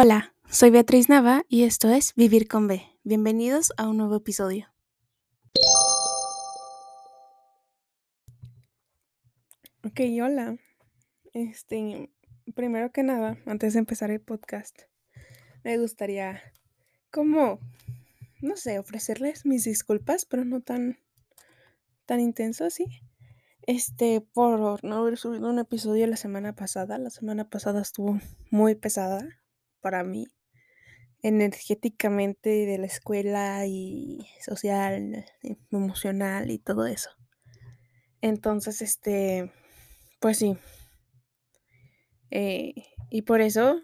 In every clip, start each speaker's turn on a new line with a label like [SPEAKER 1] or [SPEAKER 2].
[SPEAKER 1] Hola, soy Beatriz Nava y esto es Vivir con B. Bienvenidos a un nuevo episodio.
[SPEAKER 2] Ok, hola. Este, primero que nada, antes de empezar el podcast, me gustaría, como, no sé, ofrecerles mis disculpas, pero no tan, tan intenso así. Este, por no haber subido un episodio la semana pasada. La semana pasada estuvo muy pesada para mí, energéticamente de la escuela y social, emocional y todo eso. Entonces, este, pues sí. Eh, y por eso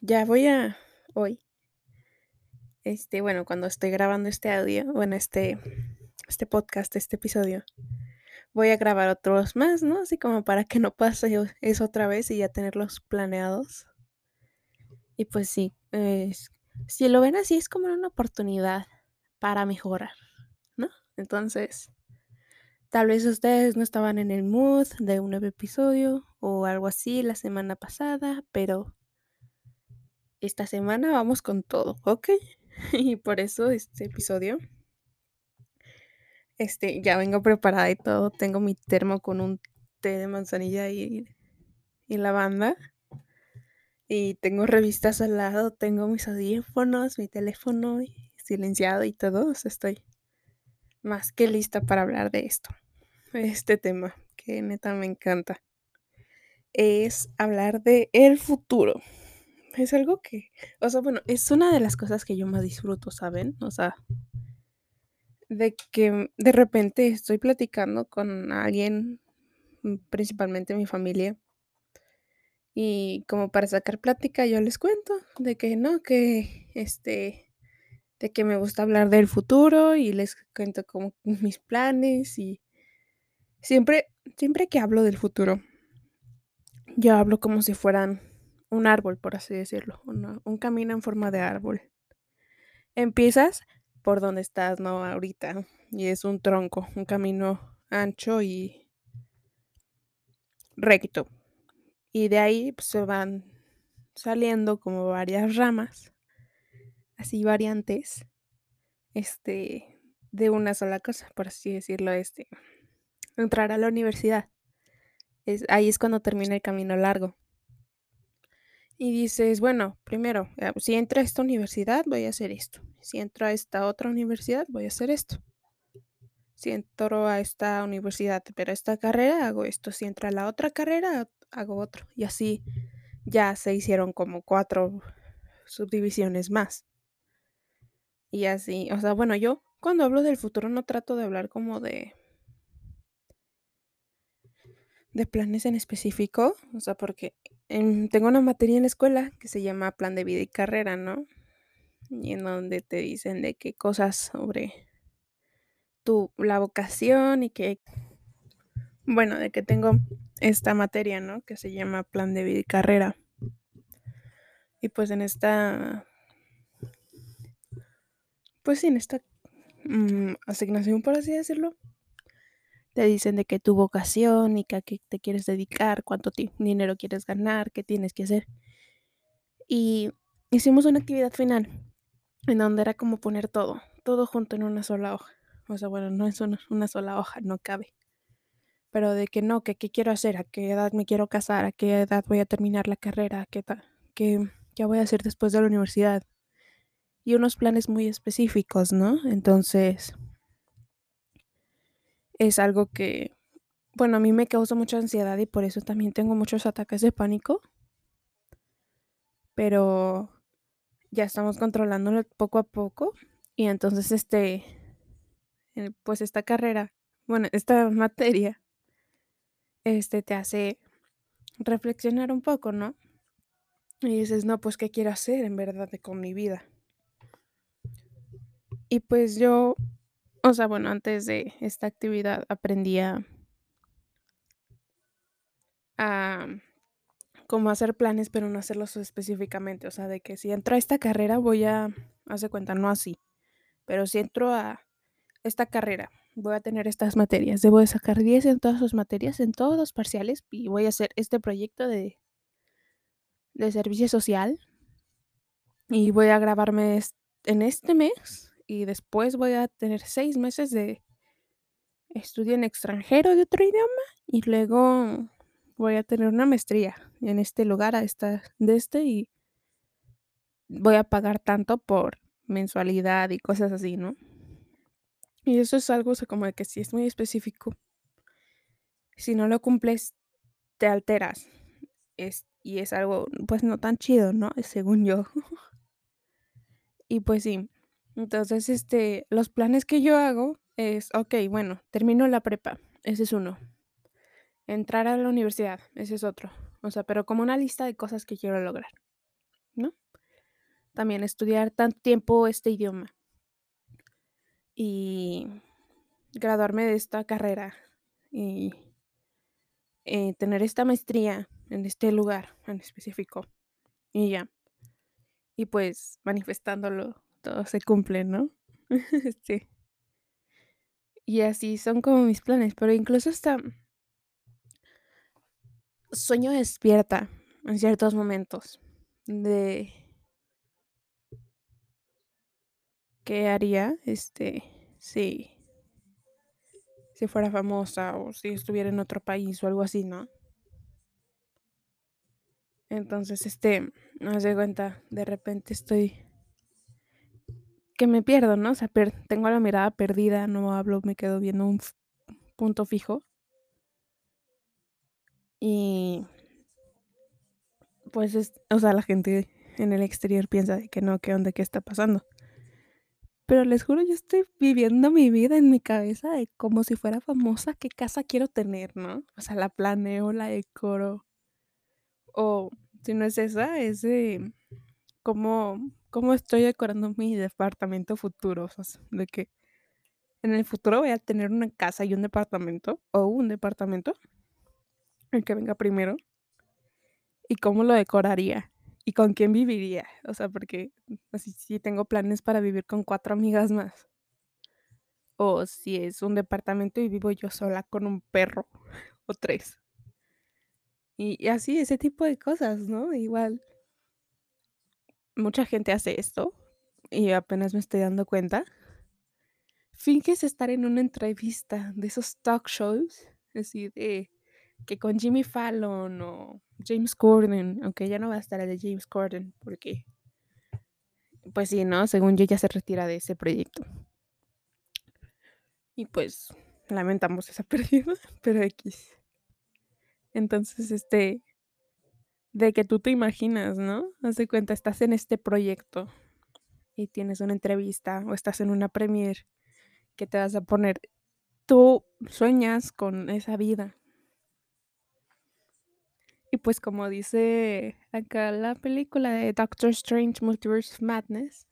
[SPEAKER 2] ya voy a hoy. Este, bueno, cuando estoy grabando este audio, bueno, este, este podcast, este episodio, voy a grabar otros más, ¿no? Así como para que no pase eso otra vez y ya tenerlos planeados. Y pues sí, si lo ven así es como una oportunidad para mejorar, ¿no? Entonces, tal vez ustedes no estaban en el mood de un nuevo episodio o algo así la semana pasada, pero esta semana vamos con todo, ¿ok? y por eso este episodio, este, ya vengo preparada y todo. Tengo mi termo con un té de manzanilla y, y lavanda. Y tengo revistas al lado, tengo mis audífonos, mi teléfono silenciado y todo. estoy más que lista para hablar de esto. Este tema que neta me encanta. Es hablar de el futuro. Es algo que, o sea, bueno, es una de las cosas que yo más disfruto, ¿saben? O sea, de que de repente estoy platicando con alguien, principalmente mi familia, y como para sacar plática, yo les cuento de que no, que este, de que me gusta hablar del futuro y les cuento como mis planes y siempre, siempre que hablo del futuro, yo hablo como si fueran un árbol, por así decirlo, un camino en forma de árbol. Empiezas por donde estás, ¿no? Ahorita, y es un tronco, un camino ancho y recto y de ahí pues, se van saliendo como varias ramas, así variantes, este, de una sola cosa, por así decirlo, este, entrar a la universidad. Es, ahí es cuando termina el camino largo. Y dices, bueno, primero, eh, si entro a esta universidad, voy a hacer esto. Si entro a esta otra universidad, voy a hacer esto. Si entro a esta universidad, pero esta carrera, hago esto. Si entro a la otra carrera, hago otro. Y así ya se hicieron como cuatro subdivisiones más. Y así, o sea, bueno, yo cuando hablo del futuro no trato de hablar como de de planes en específico, o sea, porque tengo una materia en la escuela que se llama plan de vida y carrera, ¿no? Y en donde te dicen de qué cosas sobre tu la vocación y que bueno, de que tengo esta materia, ¿no? Que se llama Plan de Vida y Carrera. Y pues en esta, pues en esta mm, asignación, por así decirlo, te dicen de que tu vocación y que a qué te quieres dedicar, cuánto dinero quieres ganar, qué tienes que hacer. Y hicimos una actividad final en donde era como poner todo, todo junto en una sola hoja. O sea, bueno, no es una sola hoja, no cabe pero de que no, que qué quiero hacer, a qué edad me quiero casar, a qué edad voy a terminar la carrera, qué, qué, qué voy a hacer después de la universidad. Y unos planes muy específicos, ¿no? Entonces, es algo que, bueno, a mí me causa mucha ansiedad y por eso también tengo muchos ataques de pánico. Pero ya estamos controlándolo poco a poco. Y entonces, este, eh, pues esta carrera, bueno, esta materia este te hace reflexionar un poco, ¿no? Y dices, no, pues, ¿qué quiero hacer en verdad con mi vida? Y pues yo, o sea, bueno, antes de esta actividad aprendí a, a cómo hacer planes, pero no hacerlos específicamente. O sea, de que si entro a esta carrera voy a, hace cuenta, no así, pero si entro a esta carrera voy a tener estas materias. Debo de sacar 10 en todas sus materias, en todos los parciales, y voy a hacer este proyecto de, de servicio social. Y voy a grabarme en este mes y después voy a tener seis meses de estudio en extranjero de otro idioma y luego voy a tener una maestría en este lugar, a esta, de este, y voy a pagar tanto por mensualidad y cosas así, ¿no? Y eso es algo como de que si es muy específico. Si no lo cumples, te alteras. Es, y es algo, pues no tan chido, ¿no? Según yo. y pues sí. Entonces, este, los planes que yo hago es, ok, bueno, termino la prepa. Ese es uno. Entrar a la universidad. Ese es otro. O sea, pero como una lista de cosas que quiero lograr. ¿No? También estudiar tanto tiempo este idioma. Y graduarme de esta carrera. Y eh, tener esta maestría en este lugar en específico. Y ya. Y pues manifestándolo, todo se cumple, ¿no? sí. Y así son como mis planes, pero incluso hasta sueño despierta en ciertos momentos de qué haría este si si fuera famosa o si estuviera en otro país o algo así, ¿no? Entonces, este, no se cuenta, de repente estoy que me pierdo, ¿no? O sea, tengo la mirada perdida, no hablo, me quedo viendo un punto fijo. Y pues, es, o sea, la gente en el exterior piensa de que no, qué onda, qué está pasando. Pero les juro, yo estoy viviendo mi vida en mi cabeza de como si fuera famosa, qué casa quiero tener, ¿no? O sea, la planeo, la decoro. O si no es esa, es de cómo, cómo estoy decorando mi departamento futuro. O sea, de que en el futuro voy a tener una casa y un departamento, o un departamento, el que venga primero. Y cómo lo decoraría y con quién viviría. O sea, porque así sí tengo planes para vivir con cuatro amigas más. O si es un departamento y vivo yo sola con un perro o tres. Y, así, ese tipo de cosas, ¿no? Igual. Mucha gente hace esto y apenas me estoy dando cuenta. Finges estar en una entrevista de esos talk shows, así de que con Jimmy Fallon o James Corden, aunque ya no va a estar el de James Corden, porque, pues sí, ¿no? Según yo ya se retira de ese proyecto. Y pues lamentamos esa pérdida, pero X. Entonces, este, de que tú te imaginas, ¿no? Haz de cuenta, estás en este proyecto y tienes una entrevista o estás en una premiere que te vas a poner, tú sueñas con esa vida, y pues como dice acá la película de Doctor Strange Multiverse of Madness,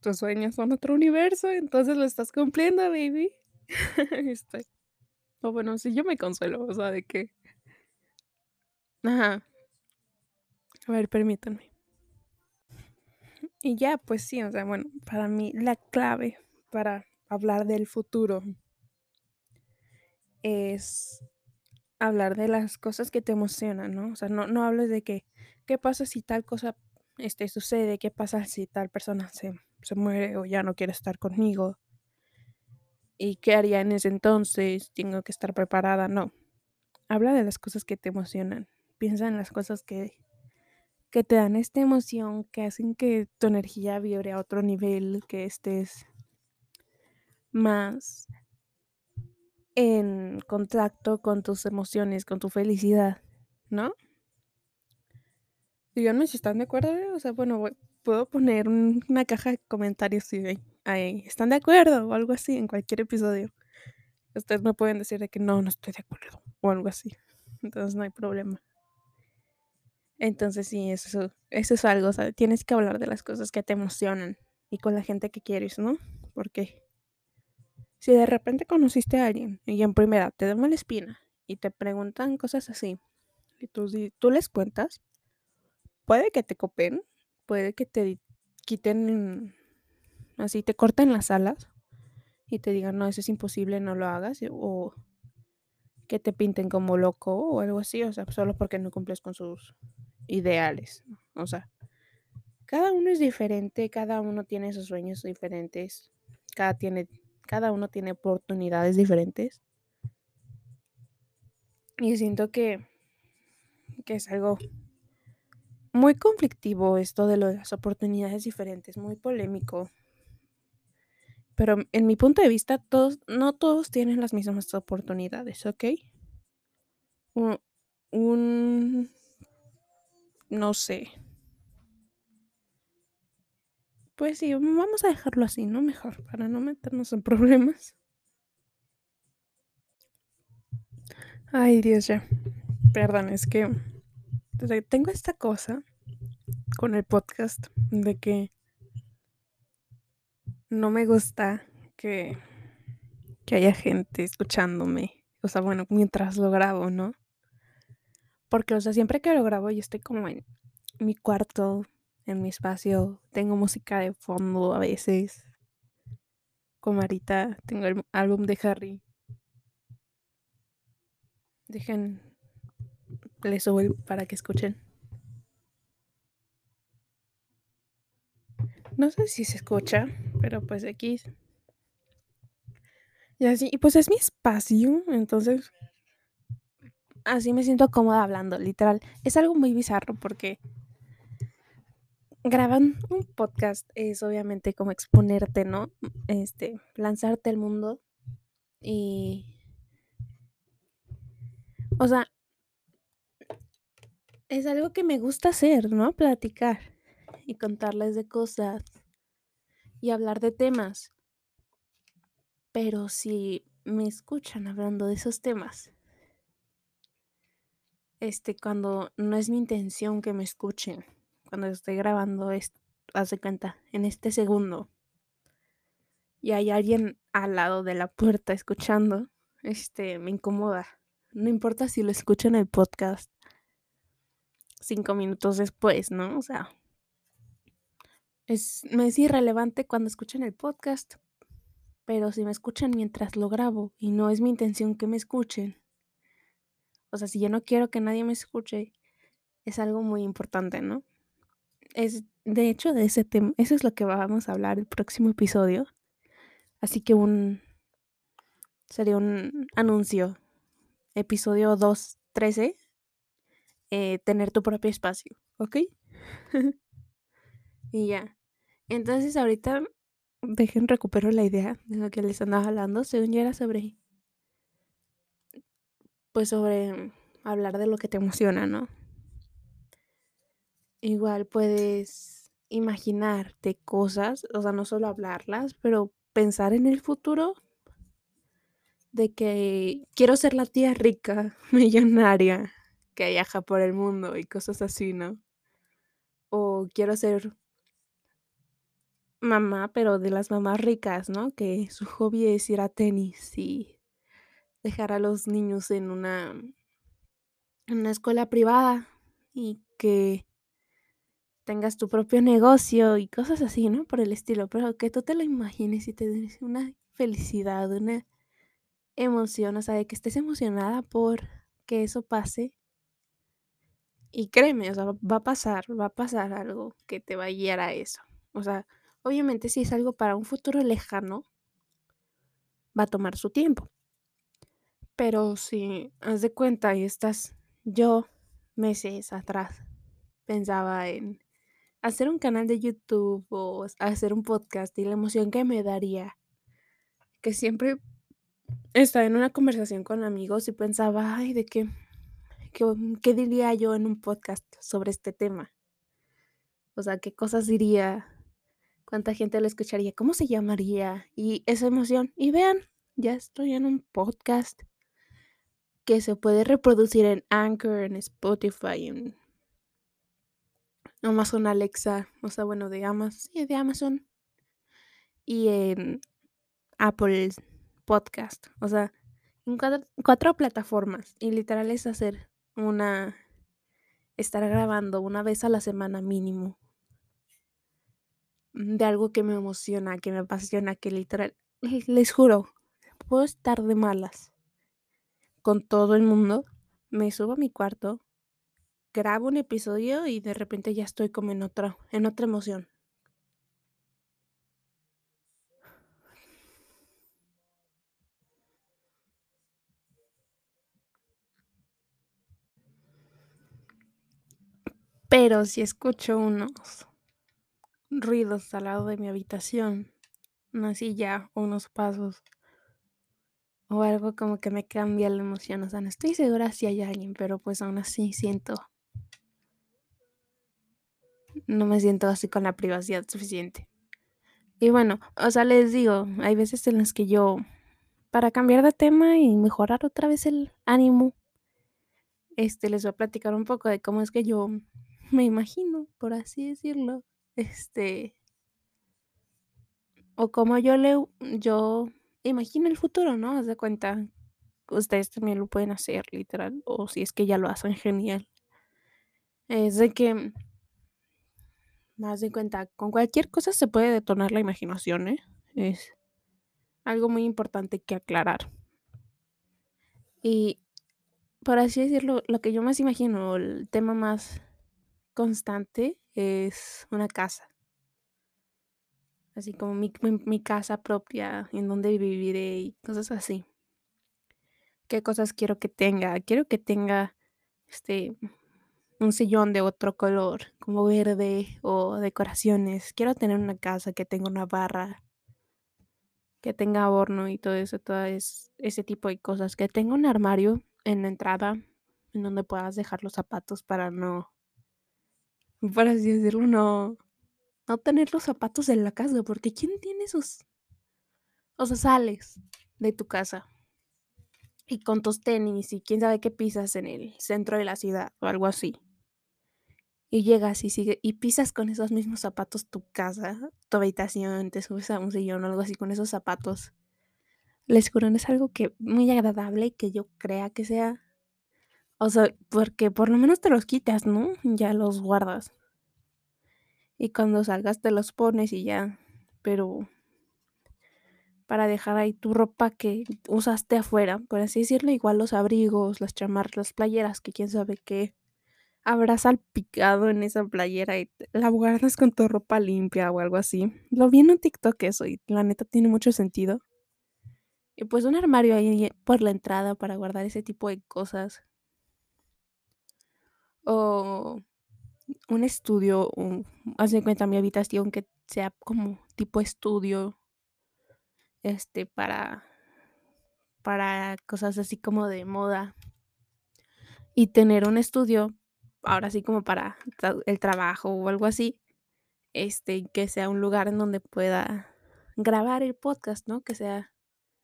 [SPEAKER 2] tus sueños son otro universo, entonces lo estás cumpliendo, baby. Estoy. O bueno, si yo me consuelo, o sea, de que... Ajá. A ver, permítanme. Y ya, pues sí, o sea, bueno, para mí la clave para hablar del futuro es hablar de las cosas que te emocionan, ¿no? O sea, no, no hables de que, ¿qué pasa si tal cosa este, sucede? ¿Qué pasa si tal persona se, se muere o ya no quiere estar conmigo? ¿Y qué haría en ese entonces? Tengo que estar preparada. No. Habla de las cosas que te emocionan. Piensa en las cosas que, que te dan esta emoción, que hacen que tu energía vibre a otro nivel, que estés más en contacto con tus emociones, con tu felicidad, ¿no? Díganme si están de acuerdo, ¿eh? o sea, bueno, puedo poner una caja de comentarios si ahí están de acuerdo o algo así en cualquier episodio. Ustedes me pueden decir de que no, no estoy de acuerdo o algo así. Entonces no hay problema. Entonces sí, eso, eso es algo, o sea, tienes que hablar de las cosas que te emocionan y con la gente que quieres, ¿no? Porque si de repente conociste a alguien y en primera te da mala espina y te preguntan cosas así y tú, tú les cuentas, puede que te copen, puede que te quiten, así te corten las alas y te digan, no, eso es imposible, no lo hagas, o que te pinten como loco o algo así, o sea, solo porque no cumples con sus ideales, o sea, cada uno es diferente, cada uno tiene sus sueños diferentes, cada, tiene, cada uno tiene oportunidades diferentes. Y siento que, que es algo muy conflictivo esto de las oportunidades diferentes, muy polémico. Pero en mi punto de vista, todos, no todos tienen las mismas oportunidades, ¿ok? Un, un no sé. Pues sí, vamos a dejarlo así, ¿no? Mejor, para no meternos en problemas. Ay, Dios, ya. Perdón, es que tengo esta cosa con el podcast de que no me gusta que, que haya gente escuchándome. O sea, bueno, mientras lo grabo, ¿no? Porque, o sea, siempre que lo grabo yo estoy como en mi cuarto, en mi espacio, tengo música de fondo a veces. Como ahorita tengo el álbum de Harry. Dejen, les subo para que escuchen. No sé si se escucha, pero pues aquí. Y así, y pues es mi espacio, entonces así me siento cómoda hablando, literal. Es algo muy bizarro porque graban un podcast es obviamente como exponerte, ¿no? Este, lanzarte al mundo y o sea, es algo que me gusta hacer, ¿no? Platicar y contarles de cosas y hablar de temas. Pero si me escuchan hablando de esos temas, este, cuando no es mi intención que me escuchen, cuando estoy grabando hace cuenta, en este segundo, y hay alguien al lado de la puerta escuchando, este, me incomoda. No importa si lo escuchan en el podcast cinco minutos después, ¿no? O sea, es, me es irrelevante cuando escuchen el podcast, pero si me escuchan mientras lo grabo y no es mi intención que me escuchen, o sea, si yo no quiero que nadie me escuche, es algo muy importante, ¿no? Es, de hecho, de ese tema, eso es lo que vamos a hablar el próximo episodio. Así que un, sería un anuncio. Episodio 213, eh, tener tu propio espacio, ¿ok? Y ya. Entonces ahorita dejen recupero la idea de lo que les andaba hablando. Según yo era sobre. Pues sobre hablar de lo que te emociona, ¿no? Igual puedes imaginarte cosas, o sea, no solo hablarlas, pero pensar en el futuro de que quiero ser la tía rica, millonaria, que viaja por el mundo y cosas así, ¿no? O quiero ser mamá, pero de las mamás ricas, ¿no? Que su hobby es ir a tenis y dejar a los niños en una, en una escuela privada y que tengas tu propio negocio y cosas así, ¿no? Por el estilo, pero que tú te lo imagines y te des una felicidad, una emoción, o sea, de que estés emocionada por que eso pase. Y créeme, o sea, va a pasar, va a pasar algo que te va a guiar a eso. O sea, Obviamente si es algo para un futuro lejano, va a tomar su tiempo. Pero si haz de cuenta y estás, yo meses atrás pensaba en hacer un canal de YouTube o hacer un podcast y la emoción que me daría, que siempre estaba en una conversación con amigos y pensaba, ay, ¿de qué, qué, diría yo en un podcast sobre este tema? O sea, ¿qué cosas diría cuánta gente lo escucharía, cómo se llamaría y esa emoción. Y vean, ya estoy en un podcast que se puede reproducir en Anchor, en Spotify, en Amazon Alexa, o sea, bueno, de Amazon, sí, de Amazon y en Apple Podcast, o sea, en cuatro, cuatro plataformas y literal es hacer una, estar grabando una vez a la semana mínimo de algo que me emociona, que me apasiona, que literal, les juro, puedo estar de malas con todo el mundo, me subo a mi cuarto
[SPEAKER 1] grabo un episodio y de repente ya estoy como en otra, en otra emoción. Pero si escucho unos ruidos al lado de mi habitación, una silla unos pasos o algo como que me cambia la emoción. O sea, no estoy segura si hay alguien, pero pues aún así siento. No me siento así con la privacidad suficiente. Y bueno, o sea, les digo, hay veces en las que yo, para cambiar de tema y mejorar otra vez el ánimo, este, les voy a platicar un poco de cómo es que yo me imagino, por así decirlo, este, o cómo yo le, yo imagino el futuro, ¿no? Haz de cuenta, ustedes también lo pueden hacer, literal, o si es que ya lo hacen genial. Es de que, más de cuenta, con cualquier cosa se puede detonar la imaginación, ¿eh? Es algo muy importante que aclarar. Y por así decirlo, lo que yo más imagino, el tema más constante es una casa. Así como mi, casa propia, en donde viviré y cosas así. ¿Qué cosas quiero que tenga? Quiero que tenga este un sillón de otro color, como verde o decoraciones. Quiero tener una casa que tenga una barra, que tenga horno y todo eso, todo ese tipo de cosas. Que tenga un armario en la entrada en donde puedas dejar los zapatos para no por así decirlo, no, no tener los zapatos en la casa, porque ¿quién tiene esos? O sea, sales de tu casa y con tus tenis y quién sabe qué pisas en el centro de la ciudad o algo así. Y llegas y sigue y pisas con esos mismos zapatos tu casa, tu habitación, te subes a un sillón o algo así con esos zapatos. Les juro, es algo que muy agradable que yo crea que sea o sea, porque por lo menos te los quitas, ¿no? Ya los guardas. Y cuando salgas te los pones y ya. Pero para dejar ahí tu ropa que usaste afuera, por así decirlo, igual los abrigos, las chamarras, las playeras, que quién sabe qué habrá salpicado en esa playera y la guardas con tu ropa limpia o algo así. Lo vi en un TikTok eso y la neta tiene mucho sentido. Y pues un armario ahí por la entrada para guardar ese tipo de cosas o un estudio, un, haz de cuenta mi habitación que sea como tipo estudio, este, para, para cosas así como de moda. Y tener un estudio, ahora sí como para el trabajo o algo así, este, que sea un lugar en donde pueda grabar el podcast, ¿no? Que sea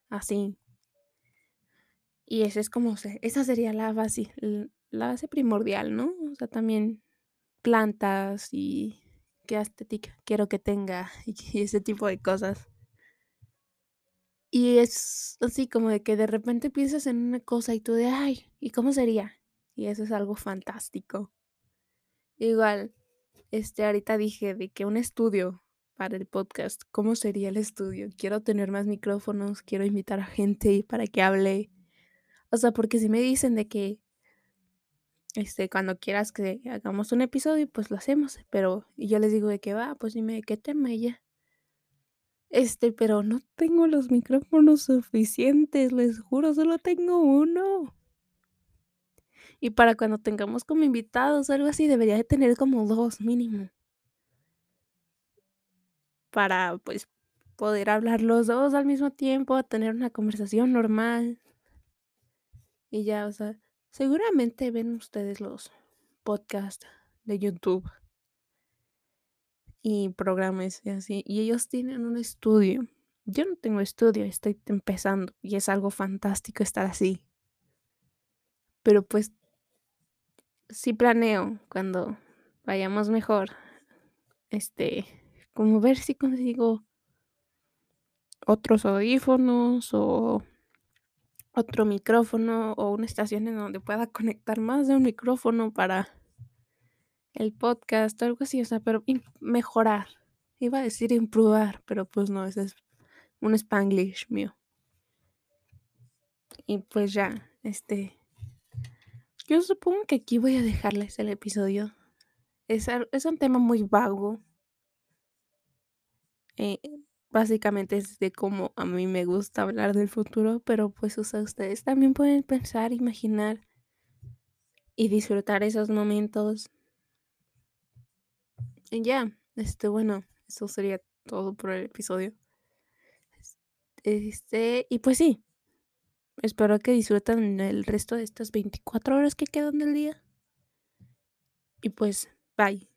[SPEAKER 1] así. Y ese es como, esa sería la base, la base primordial, ¿no? O sea, también plantas y qué estética quiero que tenga y ese tipo de cosas. Y es así como de que de repente piensas en una cosa y tú de, ay, ¿y cómo sería? Y eso es algo fantástico. Igual, este, ahorita dije de que un estudio para el podcast, ¿cómo sería el estudio? Quiero tener más micrófonos, quiero invitar a gente para que hable. O sea, porque si me dicen de que este, cuando quieras que hagamos un episodio, pues lo hacemos. Pero yo les digo de qué va, pues dime qué tema ya. Este, pero no tengo los micrófonos suficientes, les juro, solo tengo uno. Y para cuando tengamos como invitados o algo así, debería de tener como dos mínimo. Para pues poder hablar los dos al mismo tiempo, tener una conversación normal. Y ya, o sea, Seguramente ven ustedes los podcasts de YouTube y programas y así, y ellos tienen un estudio. Yo no tengo estudio, estoy empezando y es algo fantástico estar así. Pero pues sí planeo cuando vayamos mejor, este, como ver si consigo otros audífonos o otro micrófono o una estación en donde pueda conectar más de un micrófono para el podcast o algo así, o sea, pero mejorar. Iba a decir improvar, pero pues no, ese es un spanglish mío. Y pues ya, este, Yo supongo que aquí voy a dejarles el episodio. Es, es un tema muy vago. Eh, básicamente es de cómo a mí me gusta hablar del futuro, pero pues ustedes también pueden pensar, imaginar y disfrutar esos momentos. Y ya, este, bueno, eso sería todo por el episodio. Este, y pues sí, espero que disfruten el resto de estas 24 horas que quedan del día. Y pues, bye.